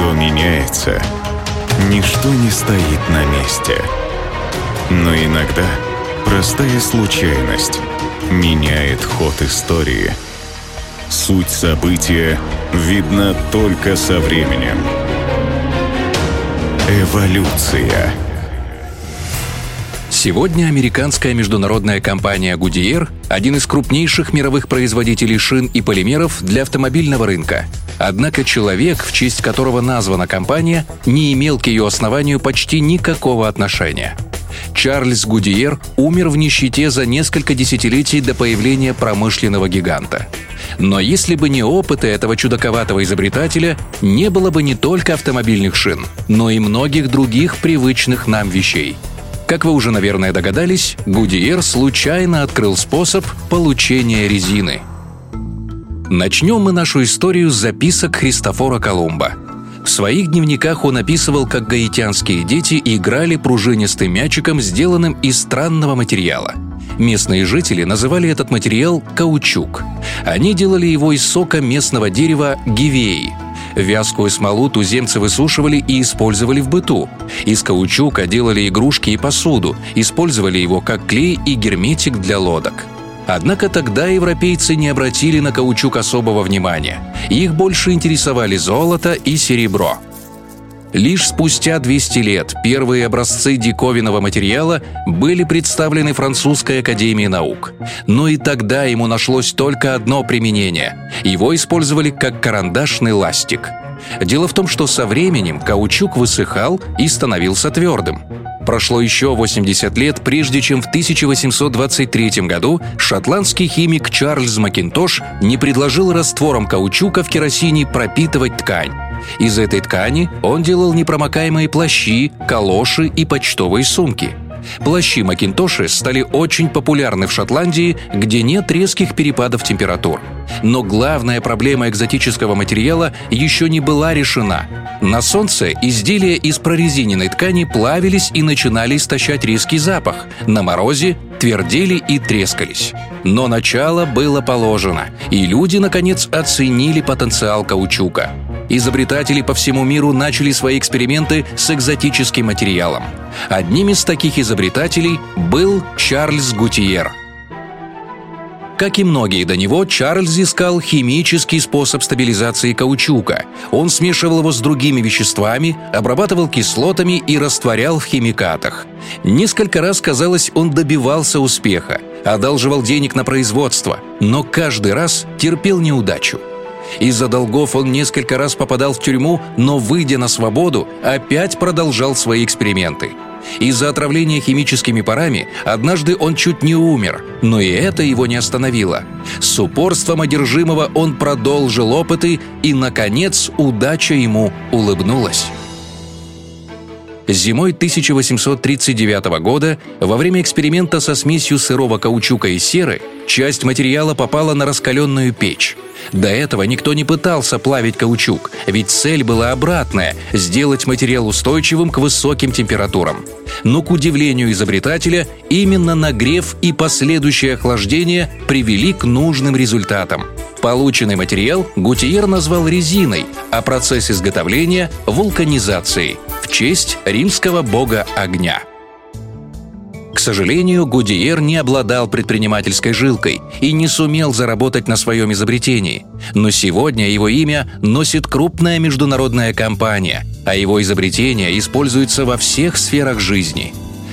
Все меняется. Ничто не стоит на месте. Но иногда простая случайность меняет ход истории. Суть события видна только со временем. Эволюция. Сегодня американская международная компания Goodyear – один из крупнейших мировых производителей шин и полимеров для автомобильного рынка. Однако человек, в честь которого названа компания, не имел к ее основанию почти никакого отношения. Чарльз Гудиер умер в нищете за несколько десятилетий до появления промышленного гиганта. Но если бы не опыты этого чудаковатого изобретателя, не было бы не только автомобильных шин, но и многих других привычных нам вещей – как вы уже, наверное, догадались, Гудиер случайно открыл способ получения резины. Начнем мы нашу историю с записок Христофора Колумба. В своих дневниках он описывал, как гаитянские дети играли пружинистым мячиком, сделанным из странного материала. Местные жители называли этот материал каучук. Они делали его из сока местного дерева гивеи – Вязкую смолу туземцы высушивали и использовали в быту. Из каучука делали игрушки и посуду, использовали его как клей и герметик для лодок. Однако тогда европейцы не обратили на каучук особого внимания. Их больше интересовали золото и серебро – Лишь спустя 200 лет первые образцы диковинного материала были представлены Французской академией наук. Но и тогда ему нашлось только одно применение. Его использовали как карандашный ластик. Дело в том, что со временем каучук высыхал и становился твердым. Прошло еще 80 лет, прежде чем в 1823 году шотландский химик Чарльз Макинтош не предложил раствором каучука в керосине пропитывать ткань. Из этой ткани он делал непромокаемые плащи, калоши и почтовые сумки. Плащи Макинтоши стали очень популярны в Шотландии, где нет резких перепадов температур. Но главная проблема экзотического материала еще не была решена. На солнце изделия из прорезиненной ткани плавились и начинали истощать резкий запах. На морозе твердели и трескались. Но начало было положено, и люди, наконец, оценили потенциал каучука изобретатели по всему миру начали свои эксперименты с экзотическим материалом. Одним из таких изобретателей был Чарльз Гутиер. Как и многие до него, Чарльз искал химический способ стабилизации каучука. Он смешивал его с другими веществами, обрабатывал кислотами и растворял в химикатах. Несколько раз, казалось, он добивался успеха, одалживал денег на производство, но каждый раз терпел неудачу – из-за долгов он несколько раз попадал в тюрьму, но, выйдя на свободу, опять продолжал свои эксперименты. Из-за отравления химическими парами однажды он чуть не умер, но и это его не остановило. С упорством одержимого он продолжил опыты, и, наконец, удача ему улыбнулась. Зимой 1839 года, во время эксперимента со смесью сырого каучука и серы, часть материала попала на раскаленную печь. До этого никто не пытался плавить каучук, ведь цель была обратная – сделать материал устойчивым к высоким температурам. Но, к удивлению изобретателя, именно нагрев и последующее охлаждение привели к нужным результатам. Полученный материал Гутиер назвал резиной, а процесс изготовления – вулканизацией честь римского бога огня – к сожалению, Гудиер не обладал предпринимательской жилкой и не сумел заработать на своем изобретении. Но сегодня его имя носит крупная международная компания, а его изобретения используются во всех сферах жизни.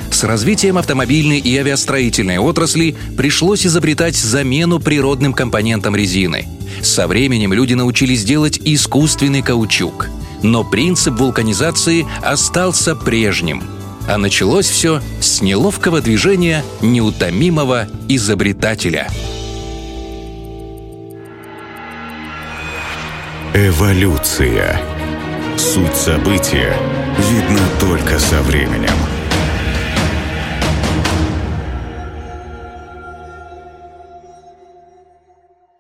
С развитием автомобильной и авиастроительной отрасли пришлось изобретать замену природным компонентам резины. Со временем люди научились делать искусственный каучук. Но принцип вулканизации остался прежним – а началось все с неловкого движения неутомимого изобретателя. Эволюция. Суть события видна только со временем.